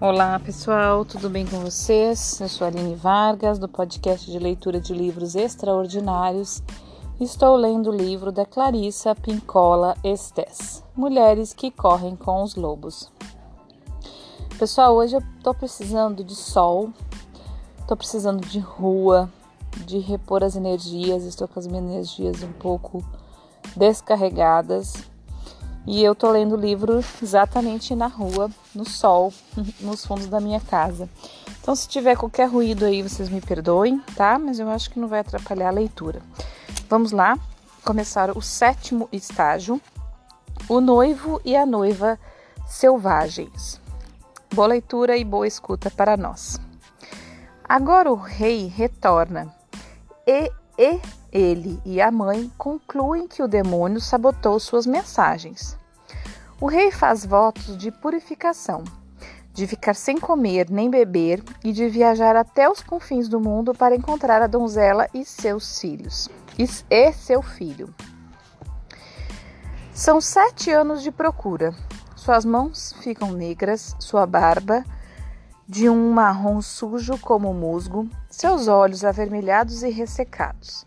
Olá pessoal, tudo bem com vocês? Eu sou Aline Vargas, do podcast de leitura de livros extraordinários. Estou lendo o livro da Clarissa Pincola Estes, Mulheres que Correm com os Lobos. Pessoal, hoje eu estou precisando de sol, estou precisando de rua, de repor as energias, estou com as minhas energias um pouco descarregadas e eu tô lendo o livro exatamente na rua, no sol, nos fundos da minha casa. Então, se tiver qualquer ruído aí, vocês me perdoem, tá? Mas eu acho que não vai atrapalhar a leitura. Vamos lá, começar o sétimo estágio: O noivo e a noiva selvagens. Boa leitura e boa escuta para nós. Agora o rei retorna e, e ele e a mãe concluem que o demônio sabotou suas mensagens. O rei faz votos de purificação, de ficar sem comer nem beber e de viajar até os confins do mundo para encontrar a donzela e seus filhos e seu filho. São sete anos de procura. Suas mãos ficam negras, sua barba de um marrom sujo como musgo, seus olhos avermelhados e ressecados.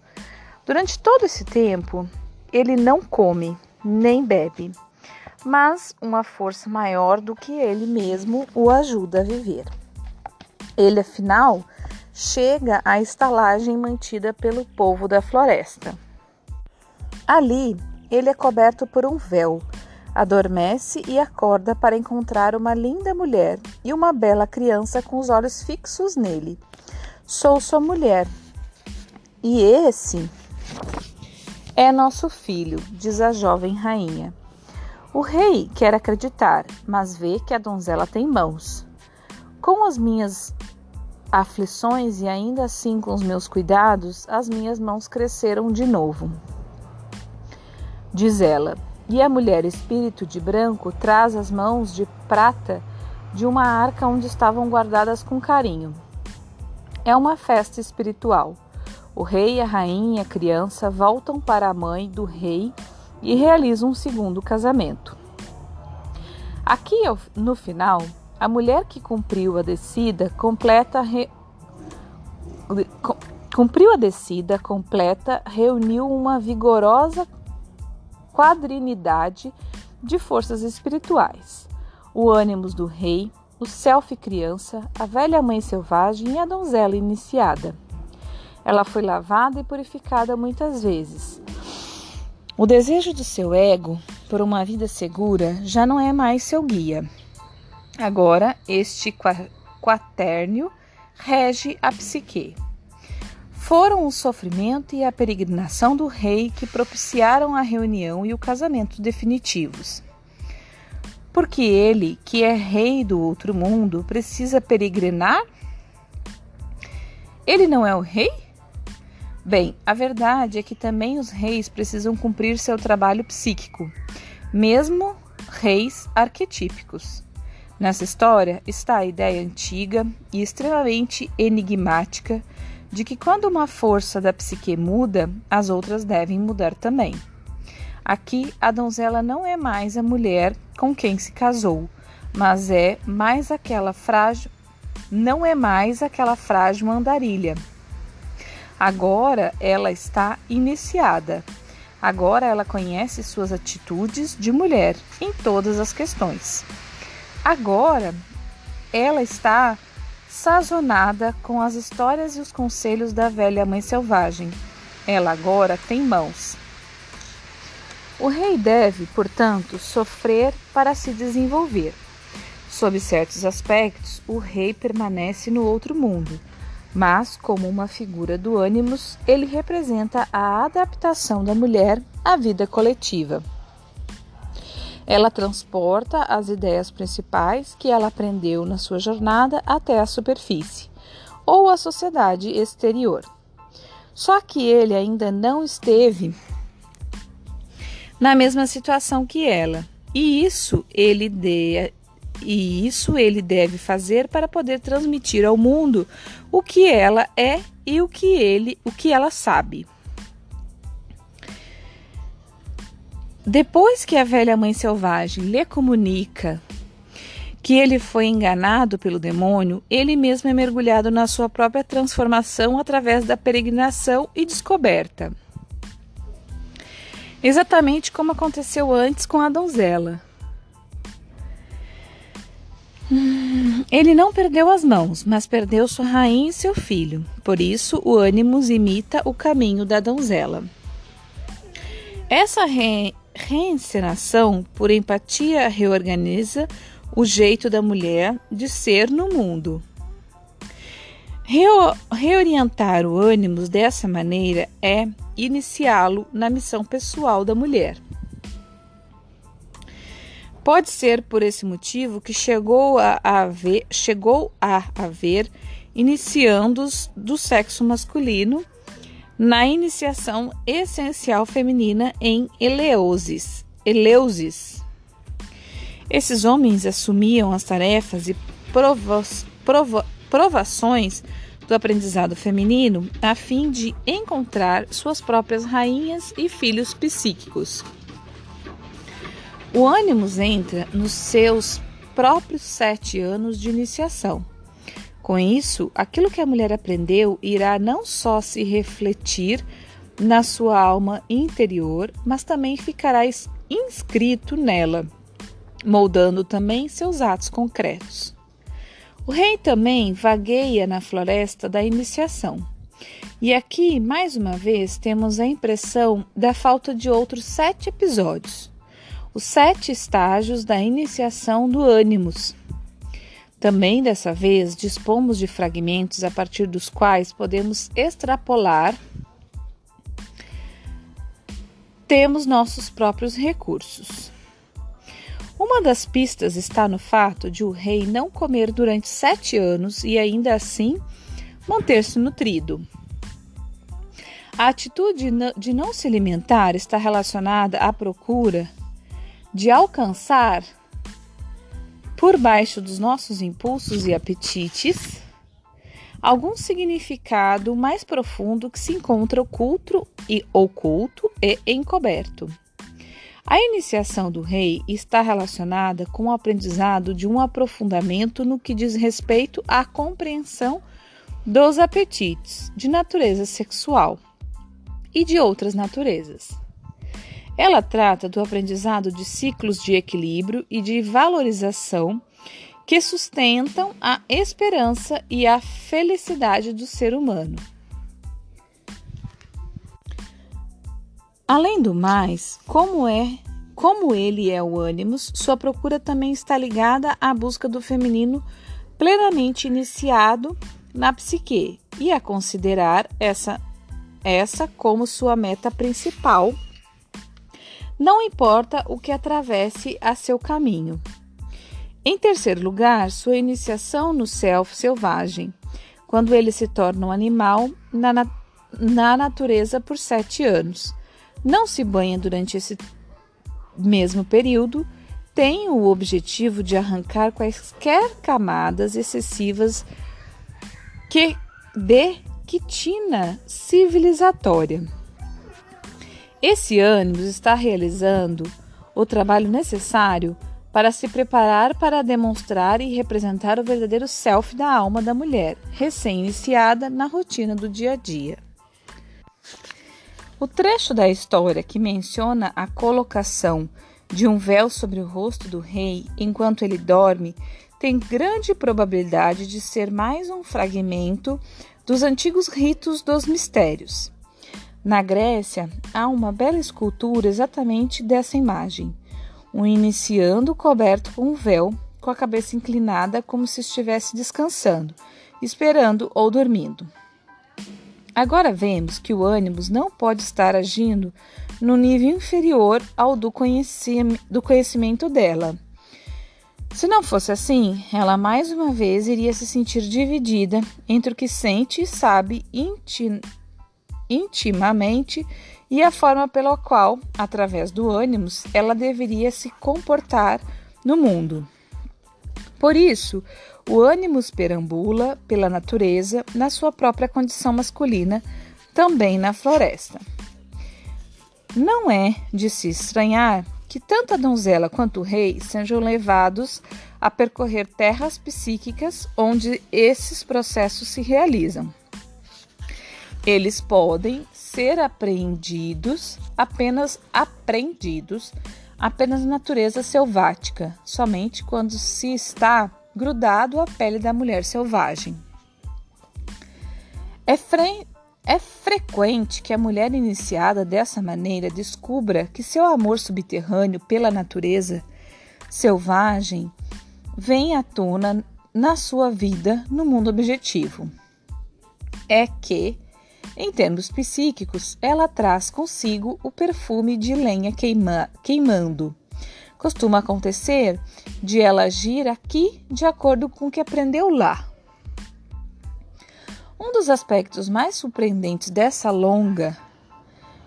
Durante todo esse tempo, ele não come nem bebe, mas uma força maior do que ele mesmo o ajuda a viver. Ele, afinal, chega à estalagem mantida pelo povo da floresta. Ali, ele é coberto por um véu, adormece e acorda para encontrar uma linda mulher e uma bela criança com os olhos fixos nele. Sou sua mulher. E esse é nosso filho, diz a jovem rainha. O rei quer acreditar, mas vê que a donzela tem mãos. Com as minhas aflições e ainda assim com os meus cuidados, as minhas mãos cresceram de novo. Diz ela, e a mulher espírito de branco traz as mãos de prata de uma arca onde estavam guardadas com carinho. É uma festa espiritual. O rei, a rainha e a criança voltam para a mãe do rei e realizam um segundo casamento. Aqui no final, a mulher que cumpriu a descida completa re... cumpriu a descida completa, reuniu uma vigorosa quadrinidade de forças espirituais. O ânimos do rei, o self criança, a velha mãe selvagem e a donzela iniciada. Ela foi lavada e purificada muitas vezes. O desejo do seu ego por uma vida segura já não é mais seu guia. Agora, este quaternio rege a psique. Foram o sofrimento e a peregrinação do rei que propiciaram a reunião e o casamento definitivos. Porque ele, que é rei do outro mundo, precisa peregrinar? Ele não é o rei? Bem, a verdade é que também os reis precisam cumprir seu trabalho psíquico, mesmo reis arquetípicos. Nessa história está a ideia antiga e extremamente enigmática de que quando uma força da psique muda, as outras devem mudar também. Aqui, a donzela não é mais a mulher com quem se casou, mas é mais aquela frágil, não é mais aquela frágil andarilha Agora ela está iniciada. Agora ela conhece suas atitudes de mulher em todas as questões. Agora ela está sazonada com as histórias e os conselhos da velha mãe selvagem. Ela agora tem mãos. O rei deve, portanto, sofrer para se desenvolver. Sob certos aspectos, o rei permanece no outro mundo mas, como uma figura do ânimos, ele representa a adaptação da mulher à vida coletiva. Ela transporta as ideias principais que ela aprendeu na sua jornada até a superfície, ou a sociedade exterior. Só que ele ainda não esteve na mesma situação que ela, e isso ele de, e isso ele deve fazer para poder transmitir ao mundo o que ela é e o que ele, o que ela sabe. Depois que a velha mãe selvagem lhe comunica que ele foi enganado pelo demônio, ele mesmo é mergulhado na sua própria transformação através da peregrinação e descoberta. Exatamente como aconteceu antes com a donzela. Ele não perdeu as mãos, mas perdeu sua rainha e seu filho. Por isso, o ânimos imita o caminho da donzela. Essa re reencenação por empatia reorganiza o jeito da mulher de ser no mundo. Reo reorientar o ânimos dessa maneira é iniciá-lo na missão pessoal da mulher. Pode ser por esse motivo que chegou a haver, chegou a haver iniciandos do sexo masculino na iniciação essencial feminina em Eleusis. Eleusis. Esses homens assumiam as tarefas e provo, provações do aprendizado feminino a fim de encontrar suas próprias rainhas e filhos psíquicos. O ânimos entra nos seus próprios sete anos de iniciação com isso, aquilo que a mulher aprendeu irá não só se refletir na sua alma interior, mas também ficará inscrito nela, moldando também seus atos concretos. O rei também vagueia na floresta da iniciação. E aqui, mais uma vez, temos a impressão da falta de outros sete episódios. Os sete estágios da iniciação do ânimos, também dessa vez dispomos de fragmentos a partir dos quais podemos extrapolar temos nossos próprios recursos. Uma das pistas está no fato de o rei não comer durante sete anos e ainda assim manter-se nutrido. A atitude de não se alimentar está relacionada à procura de alcançar por baixo dos nossos impulsos e apetites, algum significado mais profundo que se encontra oculto e oculto e encoberto. A iniciação do rei está relacionada com o aprendizado de um aprofundamento no que diz respeito à compreensão dos apetites de natureza sexual e de outras naturezas. Ela trata do aprendizado de ciclos de equilíbrio e de valorização que sustentam a esperança e a felicidade do ser humano. Além do mais, como é, como ele é o ânimos, sua procura também está ligada à busca do feminino plenamente iniciado na psique e a considerar essa essa como sua meta principal não importa o que atravesse a seu caminho. Em terceiro lugar, sua iniciação no self selvagem, quando ele se torna um animal na, na, na natureza por sete anos. Não se banha durante esse mesmo período, tem o objetivo de arrancar quaisquer camadas excessivas que de quitina civilizatória. Esse ânimo está realizando o trabalho necessário para se preparar para demonstrar e representar o verdadeiro self da alma da mulher, recém-iniciada na rotina do dia a dia. O trecho da história que menciona a colocação de um véu sobre o rosto do rei enquanto ele dorme tem grande probabilidade de ser mais um fragmento dos antigos ritos dos mistérios. Na Grécia, há uma bela escultura exatamente dessa imagem. Um iniciando coberto com um véu, com a cabeça inclinada como se estivesse descansando, esperando ou dormindo. Agora vemos que o ânimos não pode estar agindo no nível inferior ao do, do conhecimento dela. Se não fosse assim, ela mais uma vez iria se sentir dividida entre o que sente e sabe intimamente e a forma pela qual, através do ânimos, ela deveria se comportar no mundo. Por isso, o ânimos perambula pela natureza na sua própria condição masculina, também na floresta. Não é de se estranhar que tanto a donzela quanto o rei sejam levados a percorrer terras psíquicas onde esses processos se realizam. Eles podem ser apreendidos, apenas aprendidos, apenas natureza selvática, somente quando se está grudado à pele da mulher selvagem. É, fre é frequente que a mulher iniciada dessa maneira descubra que seu amor subterrâneo pela natureza selvagem vem à tona na sua vida no mundo objetivo. É que, em termos psíquicos, ela traz consigo o perfume de lenha queima, queimando. Costuma acontecer de ela agir aqui de acordo com o que aprendeu lá. Um dos aspectos mais surpreendentes dessa longa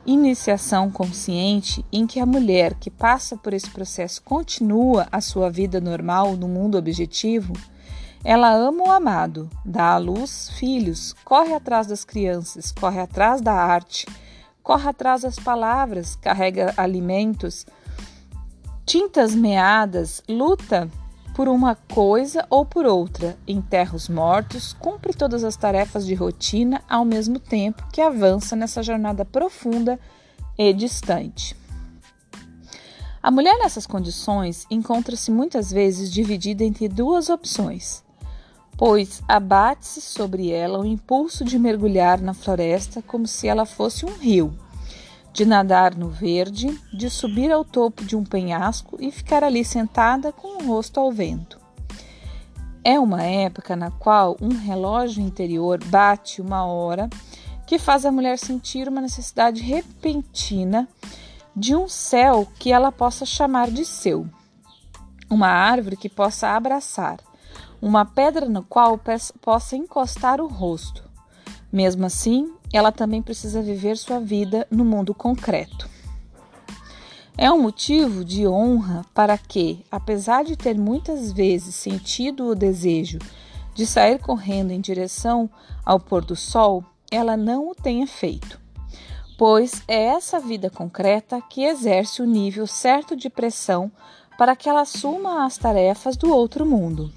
iniciação consciente em que a mulher que passa por esse processo continua a sua vida normal no mundo objetivo, ela ama o amado, dá à luz filhos, corre atrás das crianças, corre atrás da arte, corre atrás das palavras, carrega alimentos, tintas meadas, luta por uma coisa ou por outra, enterra os mortos, cumpre todas as tarefas de rotina ao mesmo tempo que avança nessa jornada profunda e distante. A mulher nessas condições encontra-se muitas vezes dividida entre duas opções, pois abate-se sobre ela o impulso de mergulhar na floresta como se ela fosse um rio de nadar no verde, de subir ao topo de um penhasco e ficar ali sentada com o rosto ao vento. É uma época na qual um relógio interior bate uma hora que faz a mulher sentir uma necessidade repentina de um céu que ela possa chamar de seu, uma árvore que possa abraçar, uma pedra no qual possa encostar o rosto. Mesmo assim, ela também precisa viver sua vida no mundo concreto. É um motivo de honra para que, apesar de ter muitas vezes sentido o desejo de sair correndo em direção ao pôr do sol, ela não o tenha feito, pois é essa vida concreta que exerce o nível certo de pressão para que ela assuma as tarefas do outro mundo.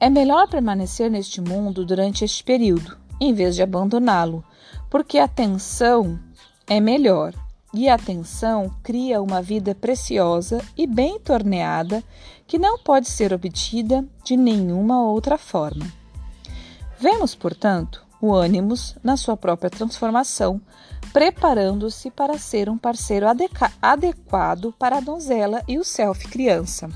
É melhor permanecer neste mundo durante este período, em vez de abandoná-lo, porque a tensão é melhor e a atenção cria uma vida preciosa e bem torneada que não pode ser obtida de nenhuma outra forma. Vemos, portanto, o ânimos na sua própria transformação, preparando-se para ser um parceiro adequado para a donzela e o self criança.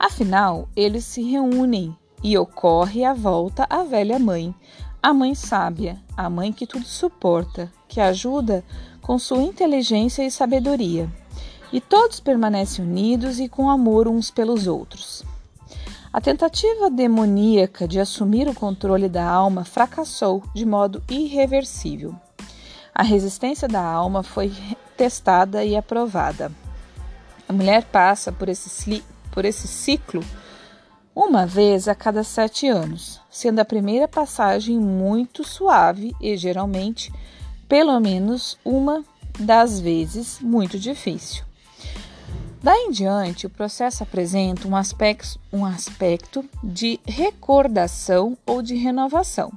Afinal, eles se reúnem e ocorre a volta à velha mãe, a mãe sábia, a mãe que tudo suporta, que ajuda com sua inteligência e sabedoria. E todos permanecem unidos e com amor uns pelos outros. A tentativa demoníaca de assumir o controle da alma fracassou de modo irreversível. A resistência da alma foi testada e aprovada. A mulher passa por esse, por esse ciclo uma vez a cada sete anos, sendo a primeira passagem muito suave e geralmente, pelo menos uma das vezes, muito difícil. Daí em diante, o processo apresenta um aspecto, um aspecto de recordação ou de renovação.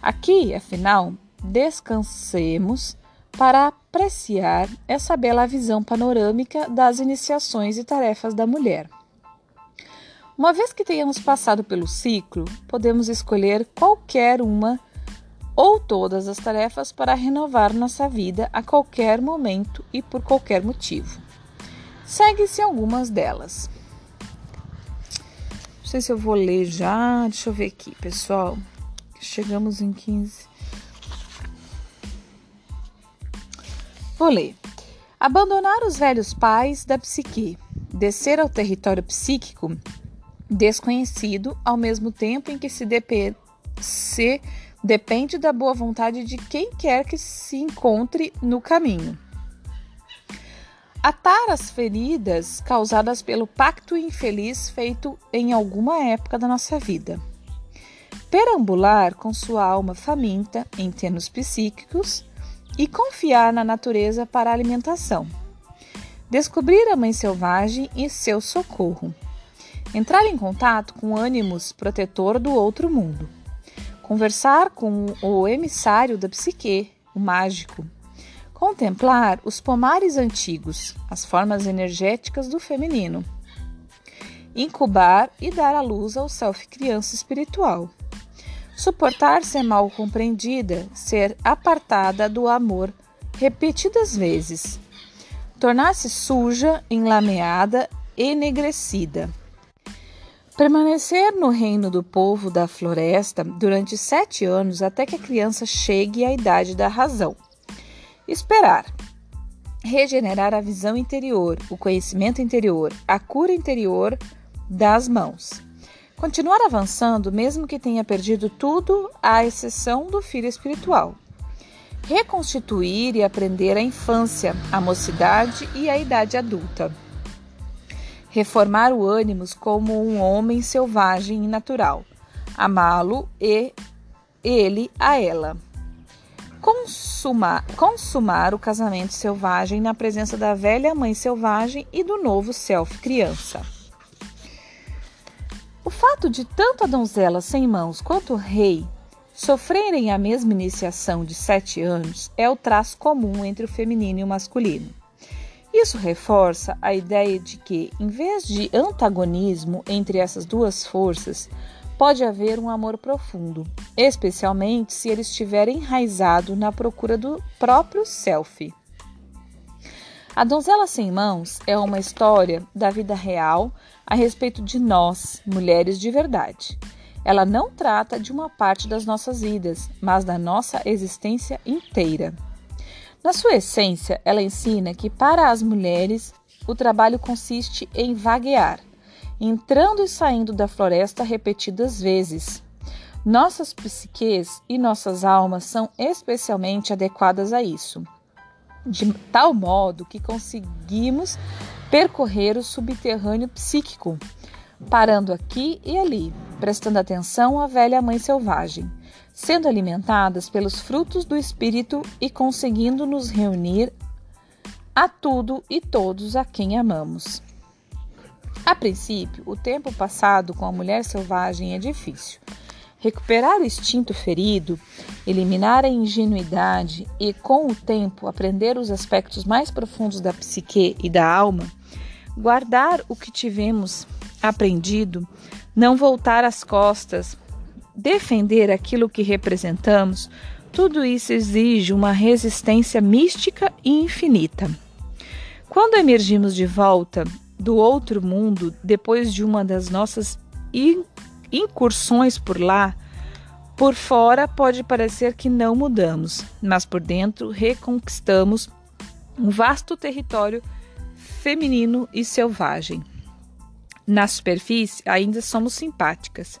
Aqui, afinal, descansemos para apreciar essa bela visão panorâmica das iniciações e tarefas da mulher. Uma vez que tenhamos passado pelo ciclo, podemos escolher qualquer uma ou todas as tarefas para renovar nossa vida a qualquer momento e por qualquer motivo. Segue-se algumas delas. Não sei se eu vou ler já. Deixa eu ver aqui, pessoal. Chegamos em 15. Vou ler. Abandonar os velhos pais da psique. Descer ao território psíquico desconhecido, ao mesmo tempo em que se, se depende da boa vontade de quem quer que se encontre no caminho. Atar as feridas causadas pelo pacto infeliz feito em alguma época da nossa vida. Perambular com sua alma faminta em termos psíquicos e confiar na natureza para a alimentação. Descobrir a mãe selvagem e seu socorro, entrar em contato com o ânimos protetor do outro mundo, conversar com o emissário da psique, o mágico, contemplar os pomares antigos, as formas energéticas do feminino, incubar e dar à luz ao self criança espiritual. Suportar ser mal compreendida, ser apartada do amor repetidas vezes, tornar-se suja, enlameada, enegrecida. Permanecer no reino do povo da floresta durante sete anos até que a criança chegue à idade da razão. Esperar. Regenerar a visão interior, o conhecimento interior, a cura interior das mãos. Continuar avançando, mesmo que tenha perdido tudo, à exceção do filho espiritual. Reconstituir e aprender a infância, a mocidade e a idade adulta. Reformar o ânimo como um homem selvagem e natural. Amá-lo e ele a ela. Consumar, consumar o casamento selvagem na presença da velha mãe selvagem e do novo self criança. O fato de tanto a donzela sem mãos quanto o rei sofrerem a mesma iniciação de sete anos é o traço comum entre o feminino e o masculino. Isso reforça a ideia de que, em vez de antagonismo entre essas duas forças, pode haver um amor profundo, especialmente se ele estiver enraizado na procura do próprio self. A Donzela Sem Mãos é uma história da vida real a respeito de nós, mulheres de verdade. Ela não trata de uma parte das nossas vidas, mas da nossa existência inteira. Na sua essência, ela ensina que para as mulheres o trabalho consiste em vaguear, entrando e saindo da floresta repetidas vezes. Nossas psiques e nossas almas são especialmente adequadas a isso de tal modo que conseguimos percorrer o subterrâneo psíquico, parando aqui e ali, prestando atenção à velha mãe selvagem, sendo alimentadas pelos frutos do espírito e conseguindo nos reunir a tudo e todos a quem amamos. A princípio, o tempo passado com a mulher selvagem é difícil. Recuperar o instinto ferido, eliminar a ingenuidade e, com o tempo, aprender os aspectos mais profundos da psique e da alma, guardar o que tivemos aprendido, não voltar as costas, defender aquilo que representamos, tudo isso exige uma resistência mística e infinita. Quando emergimos de volta do outro mundo depois de uma das nossas incursões por lá, por fora pode parecer que não mudamos, mas por dentro reconquistamos um vasto território feminino e selvagem. Na superfície ainda somos simpáticas,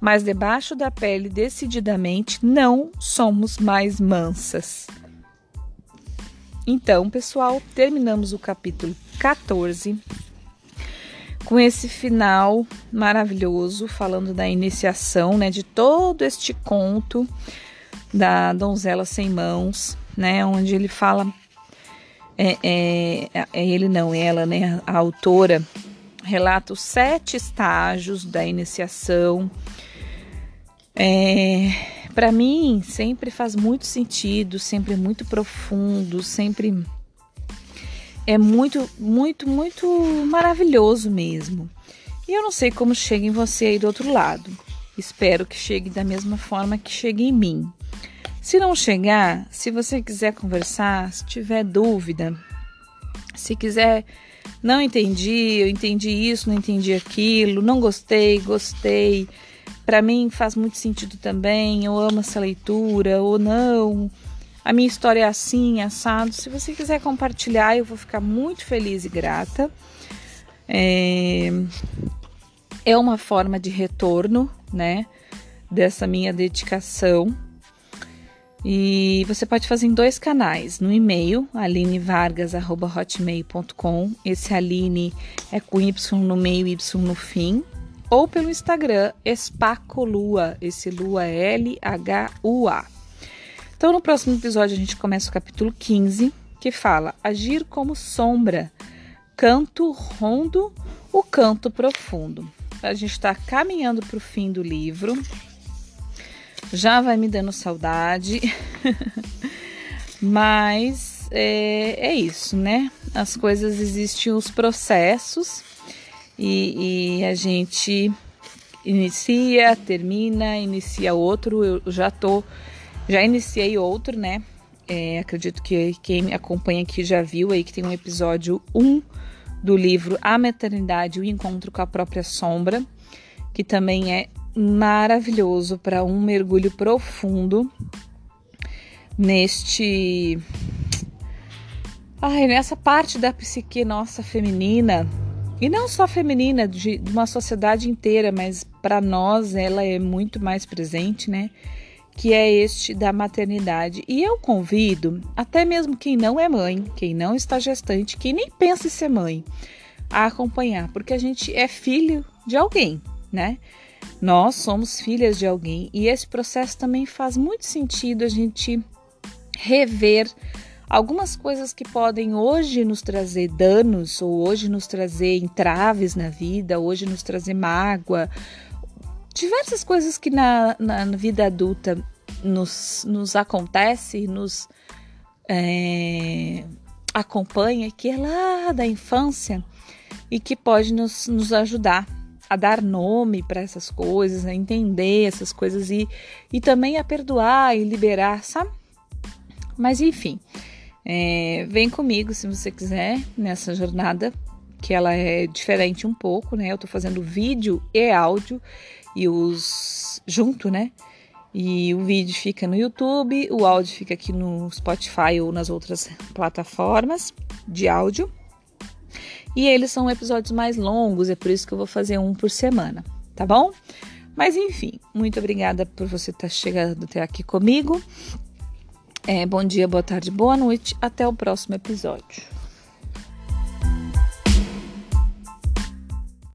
mas debaixo da pele decididamente não somos mais mansas. Então, pessoal, terminamos o capítulo 14 com esse final maravilhoso, falando da iniciação, né, de todo este conto da donzela sem mãos, né, onde ele fala, é, é, é ele não, ela, né, a autora relata os sete estágios da iniciação. É, para mim sempre faz muito sentido, sempre muito profundo, sempre é muito, muito, muito maravilhoso mesmo. E eu não sei como chega em você aí do outro lado. Espero que chegue da mesma forma que chegue em mim. Se não chegar, se você quiser conversar, se tiver dúvida, se quiser, não entendi, eu entendi isso, não entendi aquilo, não gostei, gostei. Para mim faz muito sentido também, eu amo essa leitura ou não a minha história é assim, assado. Se você quiser compartilhar, eu vou ficar muito feliz e grata. É, é uma forma de retorno, né? Dessa minha dedicação. E você pode fazer em dois canais, no e-mail alinevargas@hotmail.com. Esse Aline é com y no meio y no fim, ou pelo Instagram Espacolua, esse lua é L H U A. Então, no próximo episódio, a gente começa o capítulo 15, que fala agir como sombra, Canto Rondo, o Canto Profundo. A gente está caminhando para o fim do livro. Já vai me dando saudade, mas é, é, isso, né? As coisas existem os processos e, e a gente inicia, termina, inicia outro. Eu já tô, já iniciei outro, né? É, acredito que quem me acompanha aqui já viu aí que tem um episódio 1 do livro A Maternidade, o Encontro com a Própria Sombra, que também é maravilhoso para um mergulho profundo neste. Ai, nessa parte da psique nossa feminina e não só feminina, de, de uma sociedade inteira, mas para nós ela é muito mais presente, né? Que é este da maternidade. E eu convido até mesmo quem não é mãe, quem não está gestante, quem nem pensa em ser mãe, a acompanhar, porque a gente é filho de alguém, né? Nós somos filhas de alguém e esse processo também faz muito sentido a gente rever algumas coisas que podem hoje nos trazer danos, ou hoje nos trazer entraves na vida, hoje nos trazer mágoa, diversas coisas que na, na, vida adulta nos, nos acontece, nos é, acompanha, que é lá da infância e que pode nos, nos ajudar a dar nome para essas coisas, a entender essas coisas e, e também a perdoar e liberar, sabe? Mas enfim, é, vem comigo se você quiser nessa jornada, que ela é diferente um pouco, né? Eu tô fazendo vídeo e áudio e os junto, né? E o vídeo fica no YouTube, o áudio fica aqui no Spotify ou nas outras plataformas de áudio. E eles são episódios mais longos, é por isso que eu vou fazer um por semana, tá bom? Mas enfim, muito obrigada por você estar chegando até aqui comigo. É, bom dia, boa tarde, boa noite. Até o próximo episódio.